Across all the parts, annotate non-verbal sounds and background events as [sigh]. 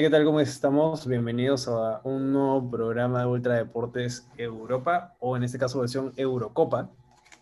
Gente, ¿qué tal? ¿Cómo estamos? Bienvenidos a un nuevo programa de Ultra Deportes Europa, o en este caso versión Eurocopa.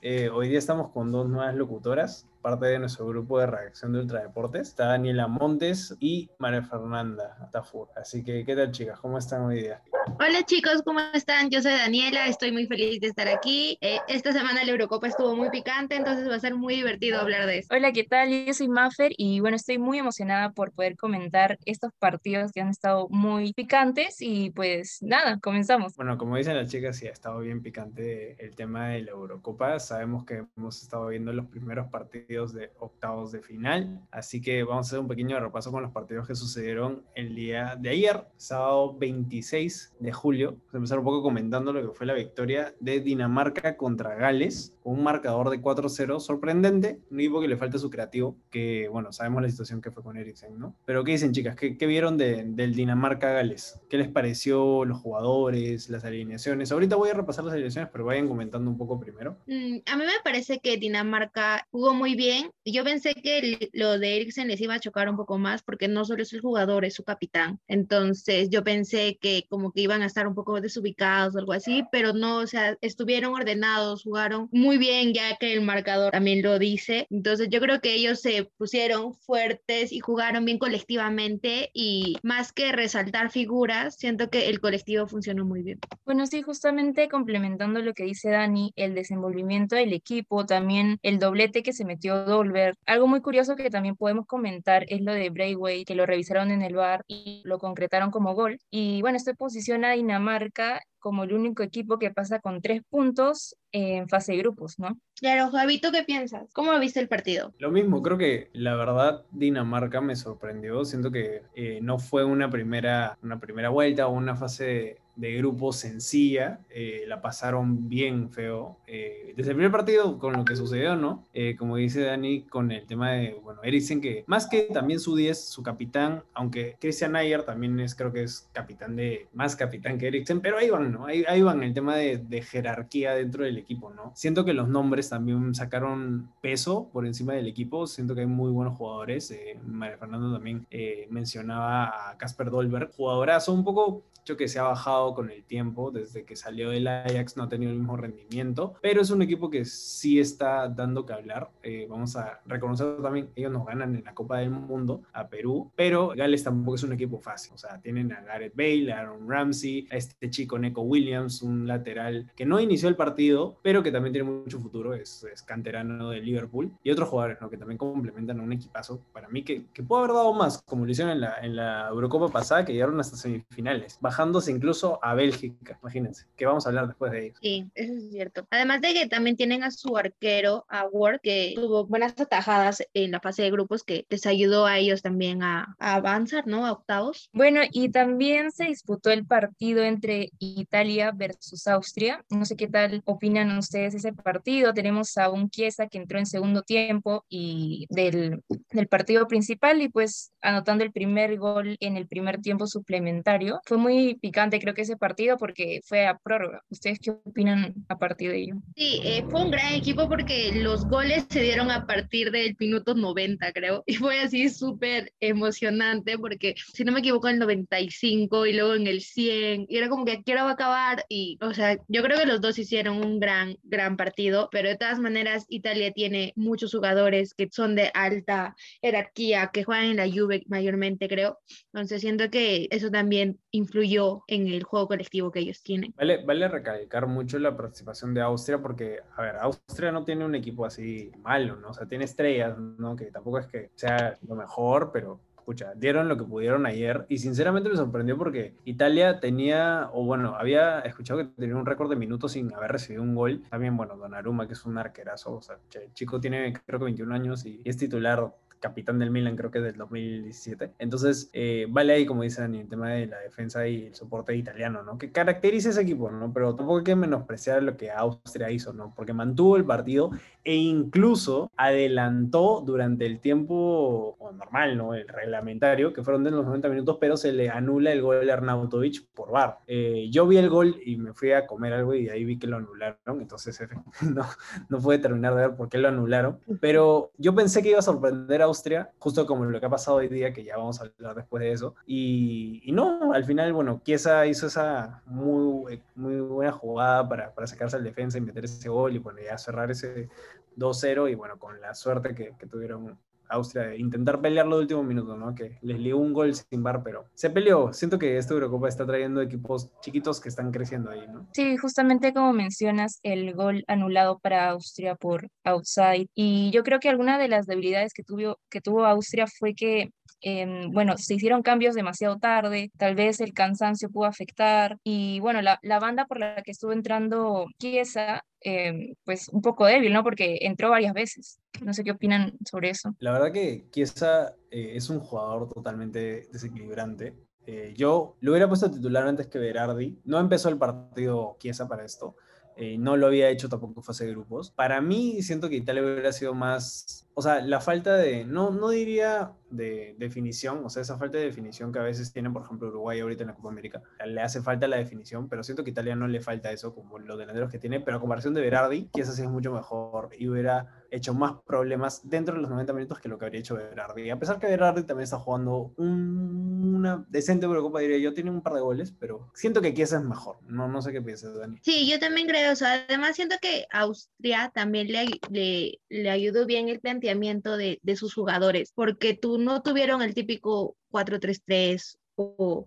Eh, hoy día estamos con dos nuevas locutoras parte de nuestro grupo de reacción de Ultradeportes. Está Daniela Montes y María Fernanda Tafur. Así que, ¿qué tal, chicas? ¿Cómo están hoy día? Hola, chicos, ¿cómo están? Yo soy Daniela, estoy muy feliz de estar aquí. Eh, esta semana la Eurocopa estuvo muy picante, entonces va a ser muy divertido hablar de eso. Hola, ¿qué tal? Yo soy Maffer y bueno, estoy muy emocionada por poder comentar estos partidos que han estado muy picantes y pues nada, comenzamos. Bueno, como dicen las chicas, sí ha estado bien picante el tema de la Eurocopa. Sabemos que hemos estado viendo los primeros partidos de octavos de final. Así que vamos a hacer un pequeño repaso con los partidos que sucedieron el día de ayer, sábado 26 de julio. Vamos a empezar un poco comentando lo que fue la victoria de Dinamarca contra Gales, un marcador de 4-0 sorprendente. Un equipo que le falta su creativo, que bueno, sabemos la situación que fue con Eriksen, ¿no? Pero ¿qué dicen, chicas? ¿Qué, qué vieron de, del Dinamarca-Gales? ¿Qué les pareció los jugadores, las alineaciones? Ahorita voy a repasar las alineaciones, pero vayan comentando un poco primero. Mm, a mí me parece que Dinamarca jugó muy bien. Yo pensé que lo de Eriksen les iba a chocar un poco más porque no solo es el jugador, es su capitán. Entonces yo pensé que como que iban a estar un poco desubicados o algo así, pero no, o sea, estuvieron ordenados, jugaron muy bien ya que el marcador también lo dice. Entonces yo creo que ellos se pusieron fuertes y jugaron bien colectivamente y más que resaltar figuras, siento que el colectivo funcionó muy bien. Bueno, sí, justamente complementando lo que dice Dani, el desenvolvimiento del equipo, también el doblete que se metió Dolber. Algo muy curioso que también podemos comentar es lo de Braithwaite, que lo revisaron en el bar y lo concretaron como gol. Y bueno, esto posiciona a Dinamarca como el único equipo que pasa con tres puntos en fase de grupos, ¿no? Claro, Javito, ¿qué piensas? ¿Cómo viste el partido? Lo mismo, creo que la verdad Dinamarca me sorprendió. Siento que eh, no fue una primera, una primera vuelta o una fase de grupo sencilla, eh, la pasaron bien feo. Eh, desde el primer partido, con lo que sucedió, ¿no? Eh, como dice Dani, con el tema de, bueno, Eriksen, que más que también su 10, su capitán, aunque Christian Ayer también es, creo que es capitán de, más capitán que Eriksen, pero ahí van, ¿no? Ahí, ahí van el tema de, de, jerarquía dentro del equipo, ¿no? Siento que los nombres también sacaron peso por encima del equipo, siento que hay muy buenos jugadores. María Fernando también mencionaba a Casper Dolberg, jugadorazo, un poco que se ha bajado con el tiempo, desde que salió del Ajax no ha tenido el mismo rendimiento, pero es un equipo que sí está dando que hablar. Eh, vamos a reconocer también, ellos nos ganan en la Copa del Mundo a Perú, pero Gales tampoco es un equipo fácil, o sea, tienen a Gareth Bale, a Aaron Ramsey, a este chico Neko Williams, un lateral que no inició el partido, pero que también tiene mucho futuro, es, es canterano de Liverpool, y otros jugadores ¿no? que también complementan a un equipazo, para mí que, que puede haber dado más, como lo hicieron en la, en la Eurocopa pasada, que llegaron hasta semifinales, bajándose incluso a Bélgica, imagínense, que vamos a hablar después de ellos. Sí, eso es cierto. Además de que también tienen a su arquero, a Ward, que tuvo buenas atajadas en la fase de grupos que les ayudó a ellos también a, a avanzar, ¿no? A octavos. Bueno, y también se disputó el partido entre Italia versus Austria. No sé qué tal opinan ustedes ese partido. Tenemos a un Chiesa que entró en segundo tiempo y del, del partido principal y pues anotando el primer gol en el primer tiempo suplementario. Fue muy picante creo que ese partido porque fue a prórroga. ¿Ustedes qué opinan a partir de ello? Sí, eh, fue un gran equipo porque los goles se dieron a partir del minuto 90, creo, y fue así súper emocionante porque, si no me equivoco, en el 95 y luego en el 100, y era como que quiero acabar y, o sea, yo creo que los dos hicieron un gran, gran partido, pero de todas maneras Italia tiene muchos jugadores que son de alta jerarquía, que juegan en la Juve mayormente, creo, entonces siento que eso también influyó en el juego colectivo que ellos tienen. Vale, vale recalcar mucho la participación de Austria porque, a ver, Austria no tiene un equipo así malo, ¿no? O sea, tiene estrellas, ¿no? Que tampoco es que sea lo mejor, pero escucha, dieron lo que pudieron ayer y sinceramente me sorprendió porque Italia tenía, o bueno, había escuchado que tenía un récord de minutos sin haber recibido un gol. También, bueno, Donnarumma, que es un arquerazo, o sea, el chico tiene creo que 21 años y es titular capitán del Milan, creo que del 2017. Entonces, eh, vale ahí, como dicen, el tema de la defensa y el soporte italiano, ¿no? Que caracteriza ese equipo, ¿no? Pero tampoco hay que menospreciar lo que Austria hizo, ¿no? Porque mantuvo el partido e incluso adelantó durante el tiempo normal, ¿no? El, reglamentario, que fueron de los 90 minutos, pero se le anula el gol de Arnautovic por VAR. Eh, yo vi el gol y me fui a comer algo y ahí vi que lo anularon, entonces [laughs] no, no pude terminar de ver por qué lo anularon, pero yo pensé que iba a sorprender a Austria, justo como lo que ha pasado hoy día, que ya vamos a hablar después de eso, y, y no, al final, bueno, Chiesa hizo esa muy, muy buena jugada para, para sacarse al defensa y meter ese gol y bueno, ya cerrar ese 2-0 y bueno, con la suerte que, que tuvieron Austria de intentar pelearlo de último minuto, ¿no? Que les lió un gol sin bar, pero se peleó. Siento que esta Eurocopa está trayendo equipos chiquitos que están creciendo ahí, ¿no? Sí, justamente como mencionas, el gol anulado para Austria por outside. Y yo creo que alguna de las debilidades que tuvo, que tuvo Austria fue que Em, bueno, se hicieron cambios demasiado tarde, tal vez el cansancio pudo afectar y bueno, la, banda por la que estuvo entrando Chiesa, em, pues un poco débil, ¿no? Porque entró varias veces. No sé qué opinan sobre eso. La verdad que Chiesa eh, es un jugador totalmente desequilibrante. Eh, yo lo hubiera puesto titular antes que Berardi. No empezó el partido Chiesa para esto. Eh, no lo había hecho tampoco fase de grupos. Para mí, siento que Italia hubiera sido más. O sea, la falta de. No, no diría de definición, o sea, esa falta de definición que a veces tienen, por ejemplo, Uruguay ahorita en la Copa América, le hace falta la definición, pero siento que Italia no le falta eso, como los delanteros que tiene, pero a comparación de Berardi, sí es mucho mejor y hubiera hecho más problemas dentro de los 90 minutos que lo que habría hecho Berardi. A pesar que Berardi también está jugando una decente Eurocopa, diría yo, tiene un par de goles, pero siento que Chiesa es mejor. No, sé qué piensas, Dani. Sí, yo también creo, o sea, además siento que Austria también le, le, le ayudó bien el planteamiento de, de sus jugadores, porque tú no tuvieron el típico 4-3-3 o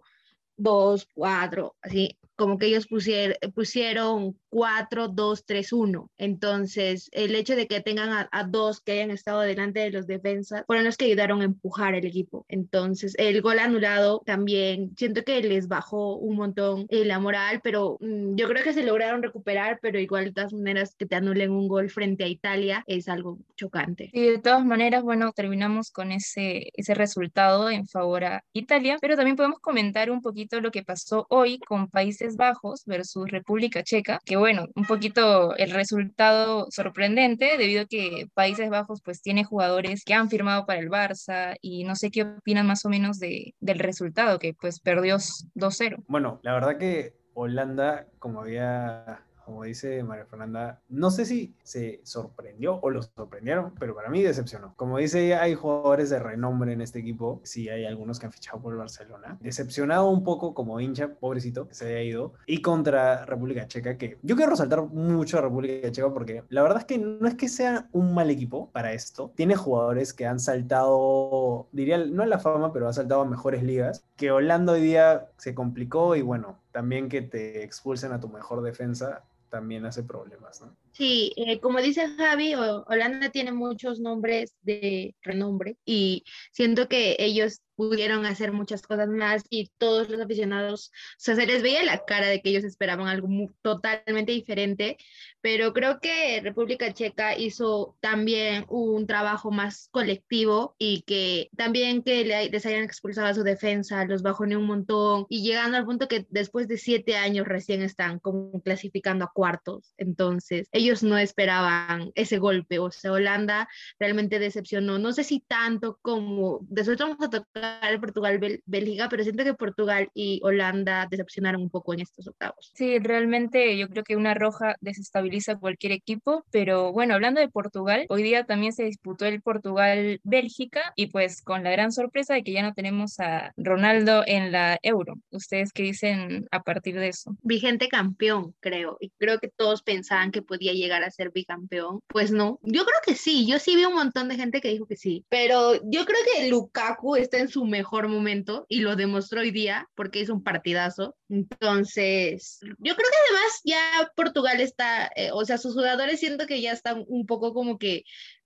2-4, así como que ellos pusieron, pusieron 4, 2, 3, 1. Entonces, el hecho de que tengan a, dos que hayan estado delante de los defensas fueron los que ayudaron a empujar el equipo. Entonces, el gol anulado también siento que les bajó un montón eh, la moral, pero mmm, yo creo que se lograron recuperar, pero igual de todas maneras que te anulen un gol frente a Italia es algo chocante. Y de todas maneras, bueno, terminamos con ese, ese resultado en favor a Italia, pero también podemos comentar un poquito lo que pasó hoy con Países Bajos versus República Checa, que bueno, un poquito el resultado sorprendente debido a que Países Bajos pues tiene jugadores que han firmado para el Barça y no sé qué opinan más o menos de, del resultado, que pues perdió 2-0. Bueno, la verdad que Holanda, como había como dice María Fernanda, no sé si se sorprendió o los sorprendieron, pero para mí decepcionó. Como dice, hay jugadores de renombre en este equipo, sí hay algunos que han fichado por el Barcelona. Decepcionado un poco como hincha, pobrecito, que se haya ido. Y contra República Checa, que yo quiero resaltar mucho a República Checa porque la verdad es que no es que sea un mal equipo para esto. Tiene jugadores que han saltado, diría, no a la fama, pero ha saltado a mejores ligas. Que Holanda hoy día se complicó y bueno, también que te expulsen a tu mejor defensa también hace problemas, ¿no? Sí, eh, como dice Javi, Holanda tiene muchos nombres de renombre y siento que ellos pudieron hacer muchas cosas más y todos los aficionados, o sea, se les veía la cara de que ellos esperaban algo totalmente diferente, pero creo que República Checa hizo también un trabajo más colectivo y que también que les hayan expulsado a su defensa, los bajó ni un montón y llegando al punto que después de siete años recién están como clasificando a cuartos, entonces ellos no esperaban ese golpe, o sea, Holanda realmente decepcionó, no sé si tanto como, después vamos a tocar Portugal, Bélgica, pero siento que Portugal y Holanda decepcionaron un poco en estos octavos. Sí, realmente yo creo que una roja desestabiliza cualquier equipo, pero bueno, hablando de Portugal, hoy día también se disputó el Portugal-Bélgica y pues con la gran sorpresa de que ya no tenemos a Ronaldo en la Euro. ¿Ustedes qué dicen a partir de eso? Vigente campeón, creo, y creo que todos pensaban que podía llegar a ser bicampeón. Pues no, yo creo que sí, yo sí vi un montón de gente que dijo que sí, pero yo creo que Lukaku está en su mejor momento y lo demostró hoy día porque es un partidazo. Entonces, yo creo que además ya Portugal está, eh, o sea, sus jugadores siento que ya están un poco como que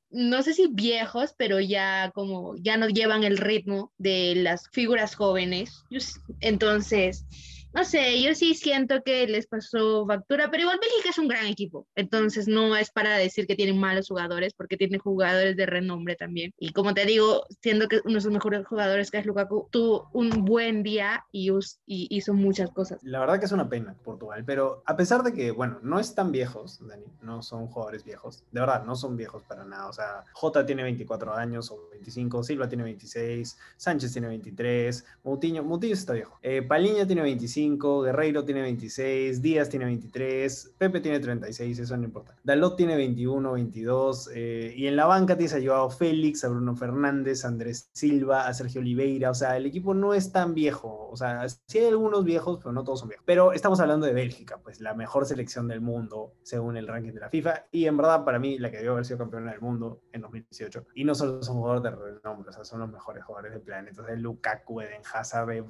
no sé si viejos, pero ya como ya no llevan el ritmo de las figuras jóvenes. Entonces, no sé, yo sí siento que les pasó factura, pero igual Bélgica es un gran equipo, entonces no es para decir que tienen malos jugadores, porque tienen jugadores de renombre también. Y como te digo, siendo que uno de sus mejores jugadores, que es Lukaku, tuvo un buen día y, y hizo muchas cosas. La verdad que es una pena Portugal, pero a pesar de que, bueno, no están viejos, Dani, no son jugadores viejos, de verdad, no son viejos para nada. O sea, Jota tiene 24 años o 25, Silva tiene 26, Sánchez tiene 23, Moutinho, Moutinho está viejo, eh, Paliña tiene 25, Guerreiro tiene 26, Díaz tiene 23, Pepe tiene 36, eso no importa. Dalot tiene 21, 22, eh, y en la banca tienes a Joao Félix, a Bruno Fernández, a Andrés Silva, a Sergio Oliveira, o sea, el equipo no es tan viejo, o sea, sí hay algunos viejos, pero no todos son viejos. Pero estamos hablando de Bélgica, pues la mejor selección del mundo según el ranking de la FIFA, y en verdad para mí la que debió haber sido campeona del mundo en 2018. Y no solo son jugadores de renombre, o sea, son los mejores jugadores del planeta. O sea, Lukaku, Eden Hazard, De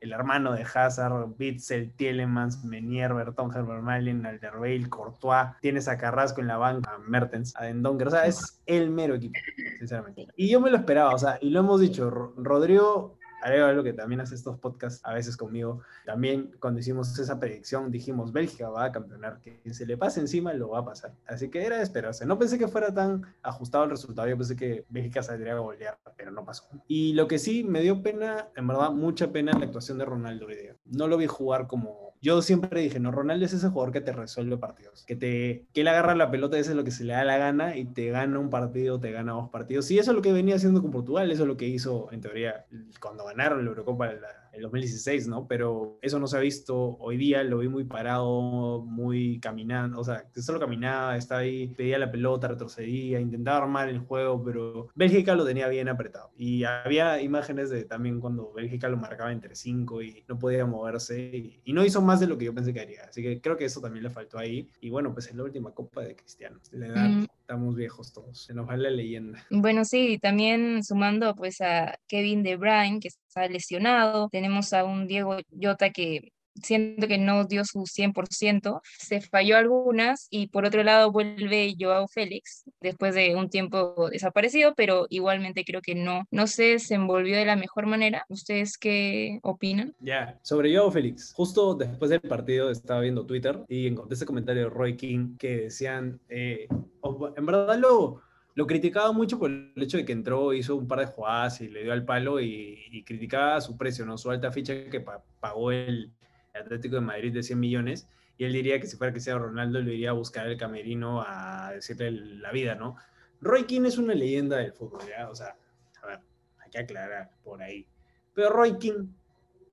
el hermano de Hazard, Bitzel, Tielemans, Menier, Berton, Vermaelen, Alderweireld, Courtois. Tienes a Carrasco en la banca, a Mertens, a Dendonker. O sea, es el mero equipo, sinceramente. Y yo me lo esperaba, o sea, y lo hemos dicho, Rodrigo haré algo que también hace estos podcasts a veces conmigo. También cuando hicimos esa predicción dijimos Bélgica va a campeonar, que se le pase encima lo va a pasar. Así que era de esperarse. No pensé que fuera tan ajustado el resultado, yo pensé que Bélgica saldría a golear, pero no pasó. Y lo que sí me dio pena, en verdad mucha pena la actuación de Ronaldo hoy día. No lo vi jugar como yo siempre dije, no, Ronaldo es ese jugador que te resuelve partidos, que te que él agarra la pelota y es lo que se le da la gana y te gana un partido, te gana dos partidos. Y eso es lo que venía haciendo con Portugal, eso es lo que hizo en teoría cuando ganaron la Eurocopa la, el 2016, ¿no? Pero eso no se ha visto hoy día, lo vi muy parado, muy caminando, o sea, solo caminaba, estaba ahí, pedía la pelota, retrocedía, intentaba armar el juego, pero Bélgica lo tenía bien apretado. Y había imágenes de también cuando Bélgica lo marcaba entre cinco y no podía moverse y, no hizo más de lo que yo pensé que haría. Así que creo que eso también le faltó ahí. Y bueno, pues es la última copa de Cristiano. La edad, mm. Estamos viejos todos, se nos va la leyenda. Bueno, sí, también sumando pues a Kevin De Bruyne, que está lesionado, tenemos a un Diego Llota que siento que no dio su 100%, se falló algunas y por otro lado vuelve Joao Félix después de un tiempo desaparecido, pero igualmente creo que no, no se desenvolvió de la mejor manera. ¿Ustedes qué opinan? Ya, sobre Joao Félix, justo después del partido estaba viendo Twitter y encontré ese comentario de Roy King que decían, eh, en verdad lo lo criticaba mucho por el hecho de que entró, hizo un par de jugadas y le dio al palo y, criticaba su precio, ¿no? Su alta ficha que pagó el Atlético de Madrid de 100 millones. Y él diría que si fuera sea Ronaldo, le iría a buscar el camerino a decirle la vida, ¿no? Roy King es una leyenda del fútbol, ¿ya? O sea, a ver, hay que aclarar por ahí. Pero Roy King,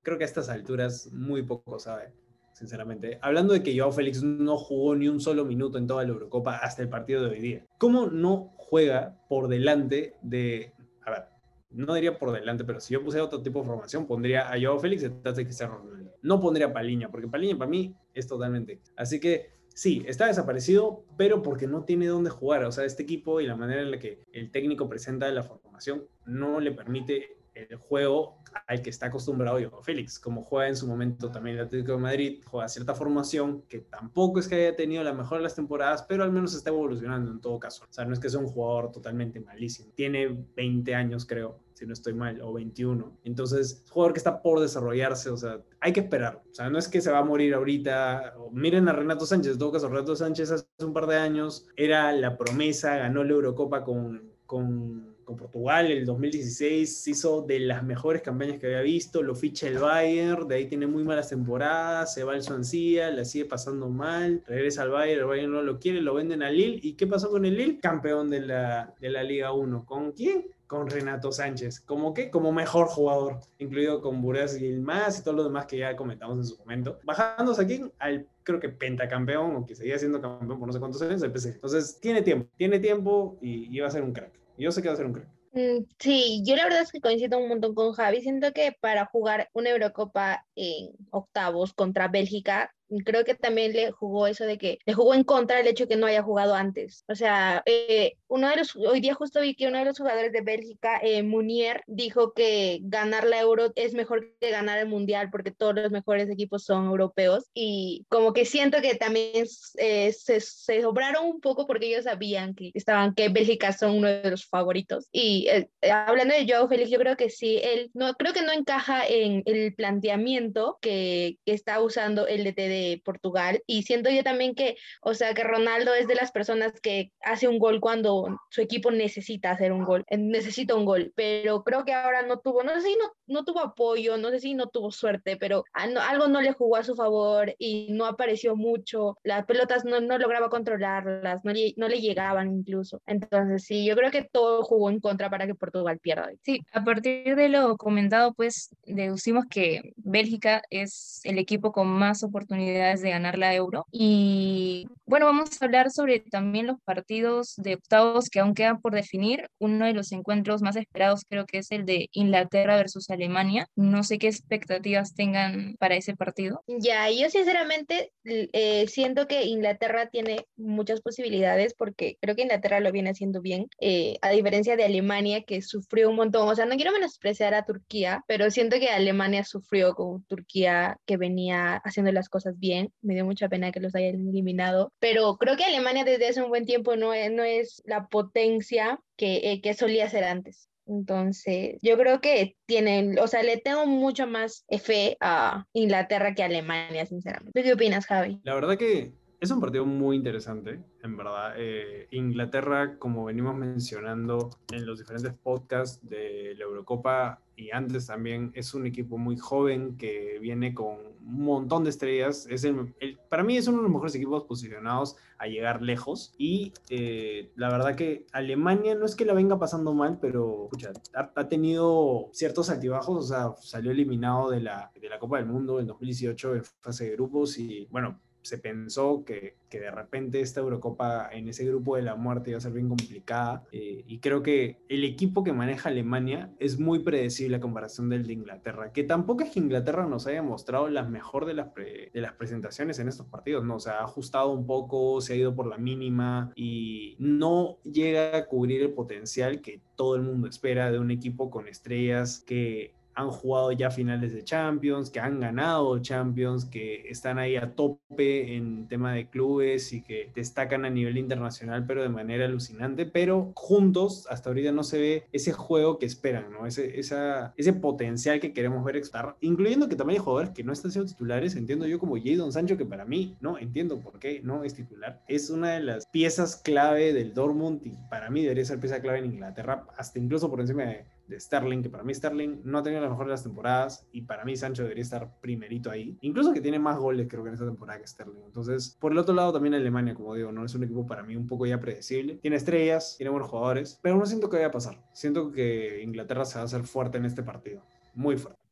creo que a estas alturas muy poco sabe sinceramente. Hablando de que Joao Félix no jugó ni un solo minuto en toda la Eurocopa hasta el partido de hoy día. ¿Cómo no juega por delante de... A ver, no diría por delante, pero si yo pusiera otro tipo de formación, pondría a Joao Félix detrás de Cristiano Ronaldo. No pondría a Paliña, porque Paliña para mí es totalmente... Así que sí, está desaparecido, pero porque no tiene dónde jugar. O sea, este equipo y la manera en la que el técnico presenta la formación no le permite el juego al que está acostumbrado yo, Félix, como juega en su momento también el Atlético de Madrid, juega cierta formación que tampoco es que haya tenido la mejor de las temporadas, pero al menos está evolucionando en todo caso. O sea, no es que sea un jugador totalmente malísimo. Tiene 20 años, creo, si no estoy mal, o 21. Entonces, jugador que está por desarrollarse, o sea, hay que esperar. O sea, no es que se va a morir ahorita. Miren a Renato Sánchez, en todo caso, Renato Sánchez hace un par de años era la promesa, ganó la Eurocopa con con Portugal el 2016 hizo de las mejores campañas que había visto, lo ficha el Bayern, de ahí tiene muy malas temporadas, se va al Swansea, la sigue pasando mal, regresa al Bayern, el Bayern no lo quiere, lo venden al Lille, ¿y qué pasó con el Lille? Campeón de la, de la Liga 1, ¿con quién? Con Renato Sánchez, ¿como qué? Como mejor jugador, incluido con Buras y el más y todo lo demás que ya comentamos en su momento, bajándose aquí al creo que pentacampeón o que seguía siendo campeón por no sé cuántos años el PC. Entonces, tiene tiempo, tiene tiempo y, y va a ser un crack. Yo sé que va a ser un crack. Mm, sí, yo la verdad es que coincido un montón con Javi. Siento que para jugar una Eurocopa en octavos contra Bélgica creo que también le jugó eso de que le jugó en contra el hecho de que no haya jugado antes. O sea, eh, uno de los, hoy día justo vi que uno de los jugadores de Bélgica, eh, Munier, dijo que ganar la Euro es mejor que ganar el Mundial porque todos los mejores equipos son europeos y como que siento que también eh, se, se, sobraron un poco porque ellos sabían que estaban que Bélgica son uno de los favoritos y hablando de Joao Félix yo creo que sí él no creo que no encaja en el planteamiento que, que está usando el DT Portugal y siento yo también que o sea que Ronaldo es de las personas que hace un gol cuando su equipo necesita hacer un gol, necesita un gol, pero creo que ahora no tuvo, no sé si no, no tuvo apoyo, no sé si no tuvo suerte, pero algo no le jugó a su favor y no apareció mucho, las pelotas no, no lograba controlarlas, no le, no le llegaban incluso. Entonces, sí, yo creo que todo jugó en contra para que Portugal pierda. Sí, a partir de lo comentado, pues deducimos que Bélgica es el equipo con más oportunidades de ganar la Euro. Y bueno, vamos a hablar sobre también los partidos de octavos que aún quedan por definir. Uno de los encuentros más esperados creo que es el de Inglaterra versus Alemania. No sé qué expectativas tengan para ese partido. Ya, yo sinceramente eh, siento que Inglaterra tiene muchas posibilidades porque creo que Inglaterra lo viene haciendo bien, eh, a diferencia de Alemania que sufrió un montón. O sea, no quiero menospreciar a Turquía, pero siento que Alemania sufrió con Turquía que venía haciendo las cosas bien. Me dio mucha pena que los hayan eliminado, pero creo que Alemania desde hace un buen tiempo no es, no es la potencia que, eh, que solía ser antes. Entonces, yo creo que tienen, o sea, le tengo mucho más fe a Inglaterra que a Alemania, sinceramente. qué opinas, Javi? La verdad que es un partido muy interesante, en verdad. Eh, Inglaterra, como venimos mencionando en los diferentes podcasts de la Eurocopa y antes también, es un equipo muy joven que viene con un montón de estrellas. Es el, para mí es uno de los mejores equipos posicionados a llegar lejos. Y eh, la verdad que Alemania no es que la venga pasando mal, pero ha, ha, tenido ciertos altibajos. O sea, salió eliminado de la, de la Copa del Mundo en 2018 en fase de grupos. Y bueno, se pensó que, que, de repente esta Eurocopa en ese grupo de la muerte iba a ser bien complicada. Eh, y creo que el equipo que maneja Alemania es muy predecible a comparación del de Inglaterra, que tampoco es que Inglaterra nos haya mostrado la mejor de las, de las presentaciones en estos partidos, ¿no? O sea, ha ajustado un poco, se ha ido por la mínima y no llega a cubrir el potencial que todo el mundo espera de un equipo con estrellas que han jugado ya finales de Champions, que han ganado Champions, que están ahí a tope en tema de clubes y que destacan a nivel internacional, pero de manera alucinante. Pero juntos, hasta ahorita no se ve ese juego que esperan, ¿no? Ese, esa, ese potencial que queremos ver estar, incluyendo que también hay jugadores que no están siendo titulares. Entiendo yo como Jadon Sancho, que para mí, no entiendo por qué no es titular. Es una de las piezas clave del Dortmund y para mí debería ser pieza clave en Inglaterra, hasta incluso por encima de de Sterling, que para mí Sterling no ha tenido las mejores de las temporadas y para mí Sancho debería estar primerito ahí. Incluso que tiene más goles creo que en esta temporada que Sterling. Entonces, por el otro lado también Alemania, como digo, no es un equipo para mí un poco ya predecible. Tiene estrellas, tiene buenos jugadores, pero no siento que vaya a pasar. Siento que Inglaterra se va a hacer fuerte en este partido. Muy fuerte.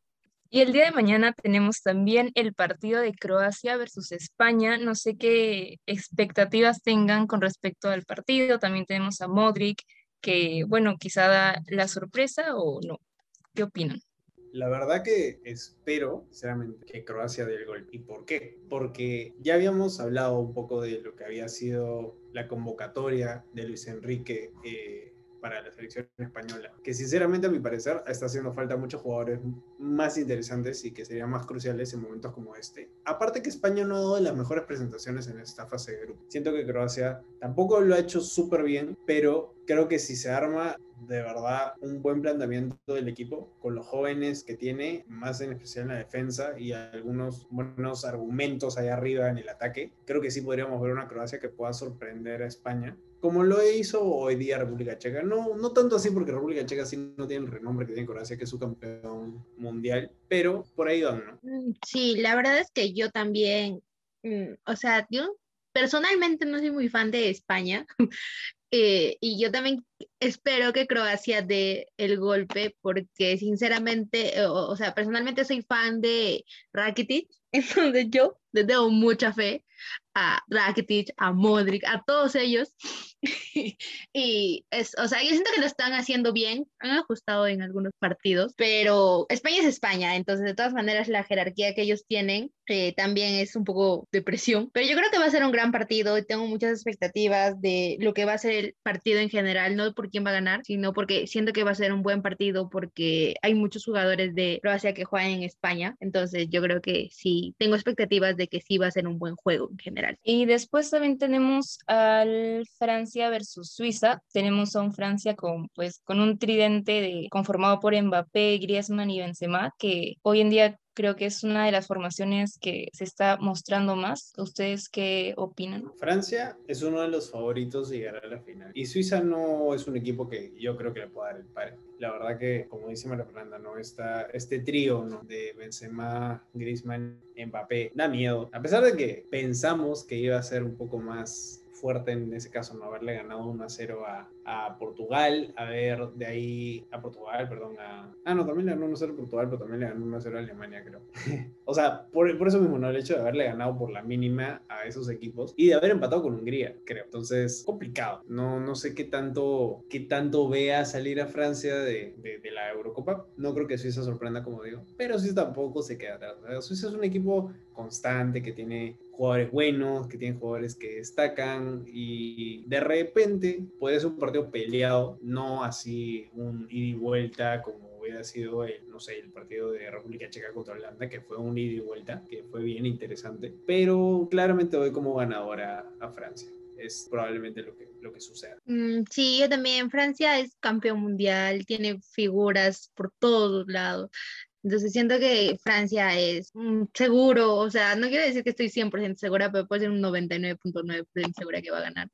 Y el día de mañana tenemos también el partido de Croacia versus España. No sé qué expectativas tengan con respecto al partido. También tenemos a Modric, que, bueno, quizá da la sorpresa o no. ¿Qué opinan? La verdad que espero, sinceramente, que Croacia dé el gol. ¿Y por qué? Porque ya habíamos hablado un poco de lo que había sido la convocatoria de Luis Enrique eh, para la selección española, que sinceramente a mi parecer está haciendo falta muchos jugadores más interesantes y que serían más cruciales en momentos como este. Aparte que España no ha dado las mejores presentaciones en esta fase de grupo. Siento que Croacia tampoco lo ha hecho súper bien, pero creo que si se arma de verdad un buen planteamiento del equipo con los jóvenes que tiene, más en especial en la defensa y algunos buenos argumentos ahí arriba en el ataque, creo que sí podríamos ver una Croacia que pueda sorprender a España como lo hizo hoy día República Checa. No, no tanto así porque República Checa sí no tiene el renombre que tiene Croacia, que es su campeón mundial, pero por ahí van, ¿no? Mm, sí, la verdad es que yo también, mm, o sea, yo personalmente no soy muy fan de España. [laughs] Eh, y yo también espero que Croacia dé el golpe porque sinceramente, o, o, sea, personalmente soy fan de Rakitic, [laughs] entonces yo les tengo mucha fe a Rakitic, a Modric, a todos ellos. [laughs] y es, o sea, yo siento que lo están haciendo bien, han ajustado en algunos partidos, pero España es España, entonces de todas maneras la jerarquía que ellos tienen eh, también es un poco de presión, pero yo creo que va a ser un gran partido y tengo muchas expectativas de lo que va a ser el partido en general, no por quién va a ganar, sino porque siento que va a ser un buen partido porque hay muchos jugadores de Croacia que juegan en España, entonces yo creo que sí, tengo expectativas de que sí va a ser un buen juego en general. Y después también tenemos al Francia versus Suiza, tenemos a un Francia con, pues, con un tridente de, conformado por Mbappé, Griezmann y Benzema, que hoy en día creo que es una de las formaciones que se está mostrando más. ¿Ustedes qué opinan? Francia es uno de los favoritos de llegar a la final. Y Suiza no es un equipo que yo creo que le pueda dar el par. La verdad que, como dice María Fernanda, ¿no? Está este trío de Benzema, Griezmann, Mbappé, da miedo. A pesar de que pensamos que iba a ser un poco más fuerte en ese caso, no haberle ganado 1 a 0 a, Portugal, a ver de ahí a Portugal, perdón, a... Ah, no, también le ganó 1 a 0 a Portugal, pero también le ganó 1 a 0 a Alemania, creo. [laughs] o sea, por, por, eso mismo, ¿no? El hecho de haberle ganado por la mínima a esos equipos y de haber empatado con Hungría, creo. Entonces, complicado. No, no sé qué tanto, qué tanto vea salir a Francia de, de, de la Eurocopa. No creo que Suiza sorprenda, como digo, pero Suiza tampoco se queda atrás. Suiza es un equipo constante que tiene jugadores buenos, que tienen jugadores que destacan y de repente puede ser un partido peleado, no así un ida y vuelta como hubiera sido el, no sé, el partido de República Checa contra Holanda, que fue un ida y vuelta, que fue bien interesante, pero claramente voy como ganadora a Francia. Es probablemente lo que, lo que suceda. Mm, sí, yo también. Francia es campeón mundial, tiene figuras por todos lados. Entonces siento que Francia es seguro, o sea, no quiero decir que estoy 100% segura, pero puede ser un 99.9% segura que va a ganar.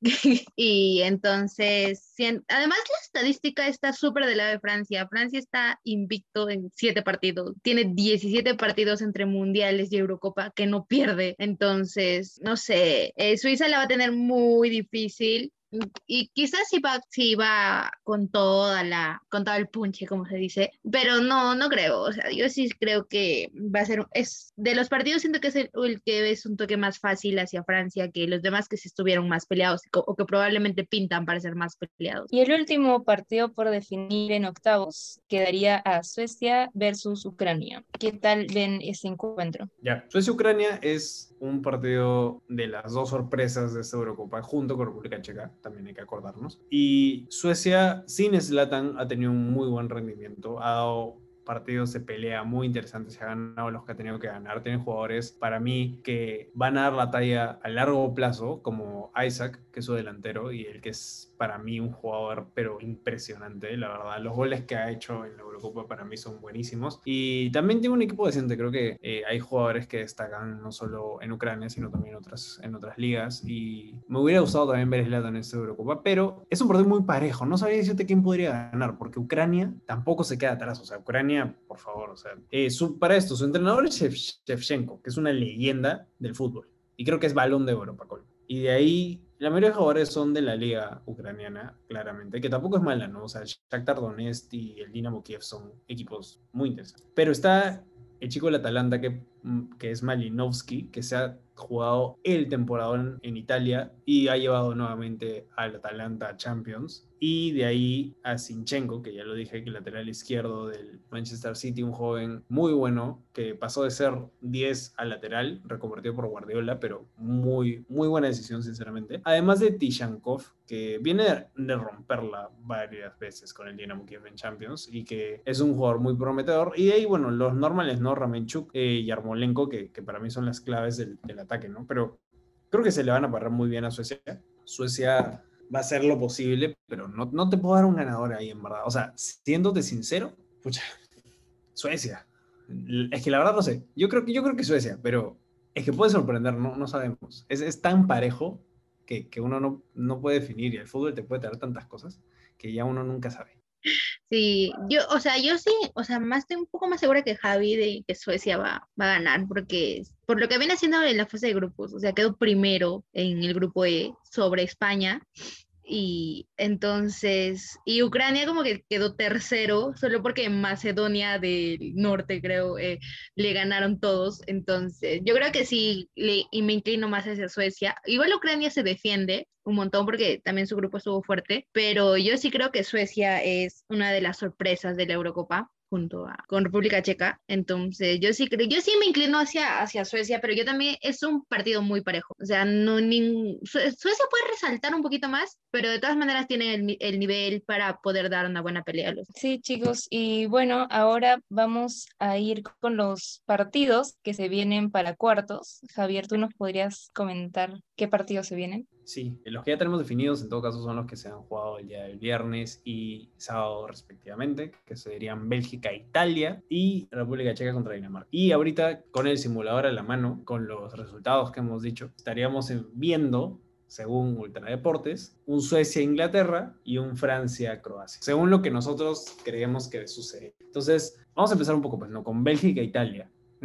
[laughs] y entonces, además la estadística está súper de lado de Francia. Francia está invicto en 7 partidos, tiene 17 partidos entre mundiales y Eurocopa que no pierde. Entonces, no sé, eh, Suiza la va a tener muy difícil y quizás sí va, sí va con toda la, con todo el punche, como se dice, pero no, no creo, o sea, yo sí creo que va a ser, es, de los partidos siento que es el, que es un toque más fácil hacia Francia que los demás que se estuvieron más peleados o que probablemente pintan para ser más peleados. Y el último partido por definir en octavos quedaría a Suecia versus Ucrania. ¿Qué tal ven ese encuentro? Ya, Suecia-Ucrania es un partido de las dos sorpresas de esta Eurocopa junto con República Checa también hay que acordarnos. Y Suecia, sin Zlatan, ha tenido un muy buen rendimiento, ha dado partidos de pelea muy interesantes, se ha ganado los que ha tenido que ganar. Tienen jugadores para mí que van a dar la talla a largo plazo, como Isaac, que es su delantero, y el que es para mí un jugador pero impresionante, la verdad. Los goles que ha hecho en la Eurocopa para mí son buenísimos. Y también tiene un equipo decente, creo que eh, hay jugadores que destacan no solo en Ucrania, sino también en otras, en otras ligas. Y me hubiera gustado también ver Zlatan en esta Eurocopa, pero es un partido muy parejo. No sabía decirte quién podría ganar, porque Ucrania tampoco se queda atrás. O sea, Ucrania, por favor, o sea, eh, para esto, su entrenador es Shevchenko, que es una leyenda del fútbol. Y creo que es balón de oro, Paco. Y de ahí la mayoría de jugadores son de la liga ucraniana, claramente, que tampoco es mala, ¿no? O sea, Shakhtar Donetsk y el Dinamo Kiev son equipos muy interesantes. Pero está el chico del Atalanta, que, que es Malinovsky, que se ha jugado el temporadón en Italia y ha llevado nuevamente al Atalanta Champions y de ahí a Sinchenko, que ya lo dije, que lateral izquierdo del Manchester City, un joven muy bueno, que pasó de ser 10 al lateral, reconvertido por Guardiola, pero muy, muy buena decisión, sinceramente. Además de Tishankov, que viene de romperla varias veces con el Dinamo Kiev en Champions y que es un jugador muy prometedor. Y de ahí, bueno, los normales, ¿no? Ramenchuk eh, y Armolenko, que, que, para mí son las claves del, del ataque, ¿no? Pero creo que se le van a parar muy bien a Suecia. Suecia va a hacer lo posible, pero no, no te puedo dar un ganador ahí, en verdad. O sea, siéndote sincero, pucha, Suecia. Es que la verdad no sé. Yo creo que, yo creo que Suecia, pero es que puede sorprender, no, no sabemos. Es, es tan parejo que, que uno no, no, puede definir y el fútbol te puede traer tantas cosas que ya uno nunca sabe. Sí, yo, o sea, yo sí, o sea, más estoy un poco más segura que Javi de que Suecia va, va a ganar, porque por lo que viene haciendo en la fase de grupos, o sea, quedó primero en el grupo E sobre España y entonces, y Ucrania como que quedó tercero, solo porque Macedonia del Norte, creo, eh, le ganaron todos. Entonces, yo creo que sí, le, y me inclino más hacia Suecia. Igual Ucrania se defiende un montón porque también su grupo estuvo fuerte, pero yo sí creo que Suecia es una de las sorpresas de la Eurocopa junto a con República Checa. Entonces, yo sí creo, yo sí me inclino hacia, hacia Suecia, pero yo también es un partido muy parejo. O sea, no Suecia puede resaltar un poquito más, pero de todas maneras tiene el, el, nivel para poder dar una buena pelea. Los... Sí, chicos, y bueno, ahora vamos a ir con los partidos que se vienen para cuartos. Javier, ¿tú nos podrías comentar qué partidos se vienen? Sí, los que ya tenemos definidos en todo caso son los que se han jugado el día del viernes y sábado respectivamente, que serían Bélgica, Italia y República Checa contra Dinamarca. Y ahorita con el simulador a la mano, con los resultados que hemos dicho, estaríamos viendo según Ultradeportes, un Suecia-Inglaterra y un Francia-Croacia, según lo que nosotros creemos que sucede. Entonces, vamos a empezar un poco pues, ¿no? con Bélgica e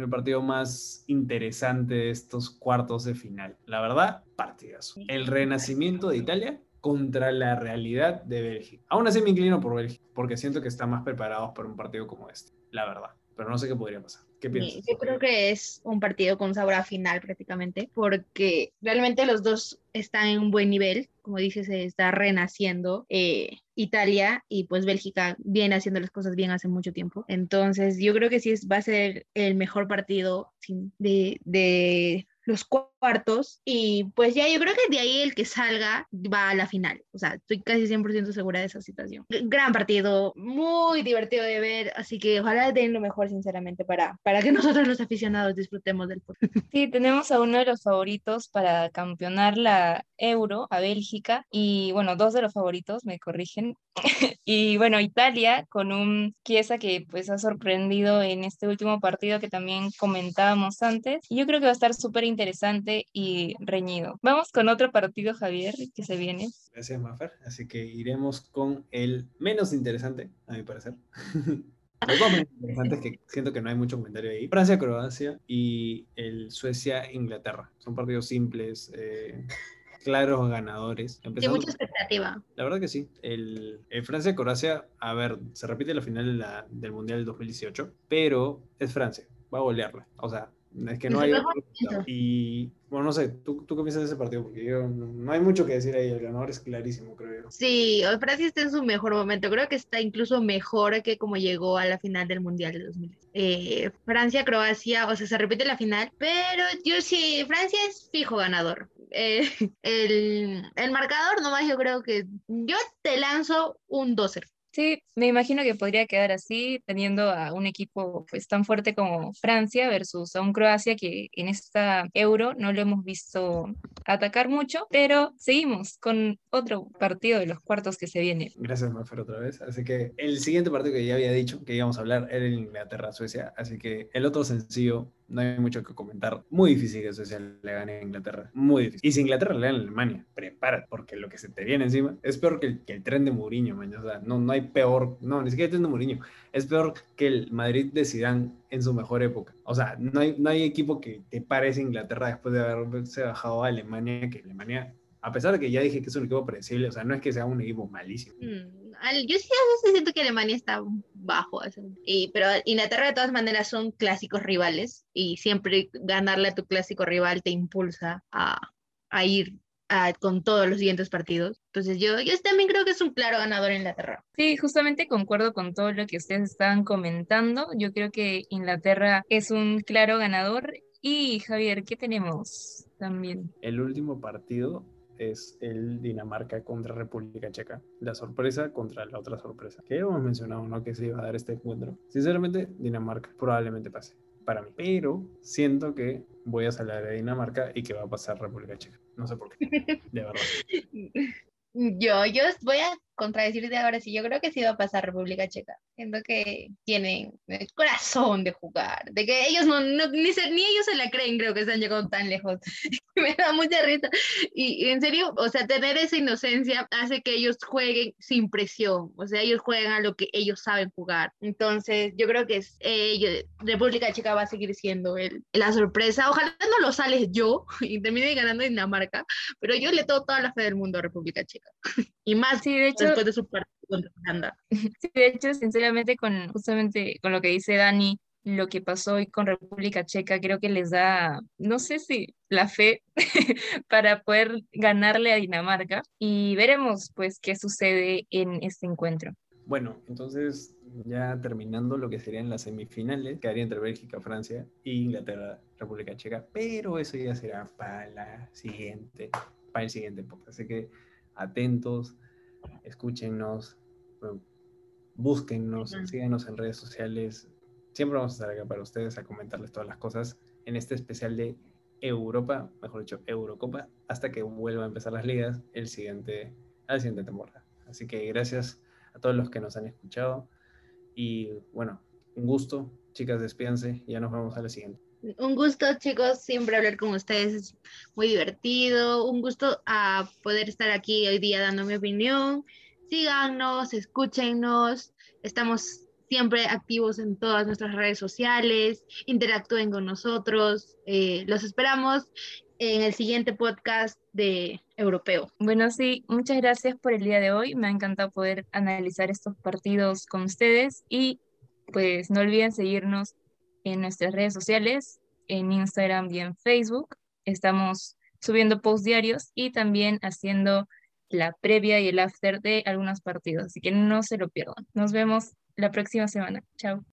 el partido más interesante de estos cuartos de final. La verdad, partidazo. El renacimiento de Italia contra la realidad de Bélgica. Aún así me inclino por Bélgica, porque siento que están más preparados para un partido como este, la verdad. Pero no sé qué podría pasar. ¿Qué piensas? Yo creo que es un partido con sabor a final prácticamente, porque realmente los dos están en un buen nivel, como dices, se está renaciendo eh, Italia y pues Bélgica viene haciendo las cosas bien hace mucho tiempo. Entonces yo creo que sí va a ser el mejor partido de, de los cuartos y pues ya yo creo que de ahí el que salga va a la final. O sea, estoy casi 100% segura de esa situación. Gran partido, muy divertido de ver, así que ojalá den lo mejor sinceramente para, para que [laughs] nosotros los aficionados disfrutemos del fútbol. Sí, tenemos a uno de los favoritos para campeonar la Euro, a Bélgica, y bueno, dos de los favoritos, me corrigen. [laughs] y bueno, Italia con un Chiesa que pues ha sorprendido en este último partido que también comentábamos antes. Y yo creo que va a estar súper interesante y reñido. Vamos con otro partido, Javier, que se viene. Gracias, Mafer. Así que iremos con el menos interesante, a mi parecer. [laughs] Los dos menos interesantes que siento que no hay mucho comentario ahí. Francia, Croacia y el Suecia, Inglaterra. Son partidos simples. Eh, claros ganadores. Empezamos, mucha expectativa. La verdad que sí. El, Francia-Croacia, a ver, se repite la final de la, del Mundial del 2018, pero es Francia, va a golearla. O sea, es que no hay... Y bueno, no sé, ¿tú, ¿tú qué piensas de ese partido? Porque yo, no, hay mucho que decir ahí, el ganador es clarísimo, creo yo. Sí, Francia está en su mejor momento, creo que está incluso mejor que como llegó a la final del Mundial de 2000. Eh, Francia, Croacia, o sea, se repite la final, pero yo sí, Francia es fijo ganador. Eh, [laughs] el, el marcador nomás yo creo que yo te lanzo un 2-0. Sí, me imagino que podría quedar así, teniendo a un equipo pues tan fuerte como Francia versus a un Croacia que en esta Euro no lo hemos visto atacar mucho, pero seguimos con otro partido de los cuartos que se viene. Gracias, Mafer, otra vez. Así que el siguiente partido que ya había dicho que íbamos a hablar era el Inglaterra-Suecia, así que el otro sencillo no hay mucho que comentar. Muy difícil que Suecia le gane a Inglaterra. Muy difícil. Y si Inglaterra le gana a Alemania, prepárate, porque lo que se te viene encima es peor que el, que el tren de Mourinho, man. O sea, no, no hay peor, no, ni siquiera el tren de Mourinho. Es peor que el Madrid de Zidane en su mejor época. O sea, no hay, no hay equipo que te parece Inglaterra después de haberse bajado a Alemania, que Alemania a pesar de que ya dije que es un equipo predecible, o sea, no es que sea un equipo malísimo. Mm yo sí a veces siento que Alemania está bajo, y, pero Inglaterra de todas maneras son clásicos rivales y siempre ganarle a tu clásico rival te impulsa a, a ir a, con todos los siguientes partidos. Entonces yo, yo también creo que es un claro ganador Inglaterra. Sí, justamente concuerdo con todo lo que ustedes estaban comentando. Yo creo que Inglaterra es un claro ganador. Y Javier, ¿qué tenemos también? El último partido es el Dinamarca contra República Checa. La sorpresa contra la otra sorpresa. Que hemos mencionado, ¿no? Que se iba a dar este encuentro. Sinceramente, Dinamarca probablemente pase para mí. Pero siento que voy a salir de Dinamarca y que va a pasar República Checa. No sé por qué. De verdad. [laughs] Yo, yo voy a contradecirte ahora sí. Yo creo que sí va a pasar República Checa. Siento que tienen el corazón de jugar, de que ellos no, no ni, se, ni ellos se la creen, creo que se han llegado tan lejos. [laughs] Me da mucha risa. Y, en serio, o sea, tener esa inocencia hace que ellos jueguen sin presión, o sea, ellos juegan a lo que ellos saben jugar. Entonces, yo creo que es, eh, República Checa va a seguir siendo el, la sorpresa. Ojalá no lo sales yo [laughs] y termine ganando Dinamarca, pero yo le tengo toda la fe del mundo a República Checa. [laughs] y más sí, de hecho, después de su partido contra Holanda. [laughs] Sí, de hecho, sinceramente, con justamente con lo que dice Dani, lo que pasó hoy con República Checa, creo que les da, no sé si la fe [laughs] para poder ganarle a Dinamarca y veremos pues qué sucede en este encuentro. Bueno, entonces ya terminando lo que serían las semifinales, quedaría entre Bélgica, Francia e Inglaterra, República Checa, pero eso ya será para la siguiente, para el siguiente podcast. Así que atentos, escúchenos, búsquennos, síganos en redes sociales. Siempre vamos a estar acá para ustedes a comentarles todas las cosas en este especial de Europa, mejor dicho, Eurocopa, hasta que vuelva a empezar las ligas el siguiente, la siguiente temporada. Así que gracias a todos los que nos han escuchado. Y bueno, un gusto. Chicas, despídense. Ya nos vemos a la siguiente. Un gusto, chicos, siempre hablar con ustedes es muy divertido. Un gusto a poder estar aquí hoy día dando mi opinión. Síganos, escúchenos. Estamos siempre activos en todas nuestras redes sociales. Interactúen con nosotros. Eh, los esperamos en el siguiente podcast de Europeo. Bueno, sí, muchas gracias por el día de hoy. Me ha encantado poder analizar estos partidos con ustedes y pues no olviden seguirnos en nuestras redes sociales, en Instagram y en Facebook. Estamos subiendo posts diarios y también haciendo la previa y el after de algunos partidos, así que no se lo pierdan. Nos vemos la próxima semana. Chao.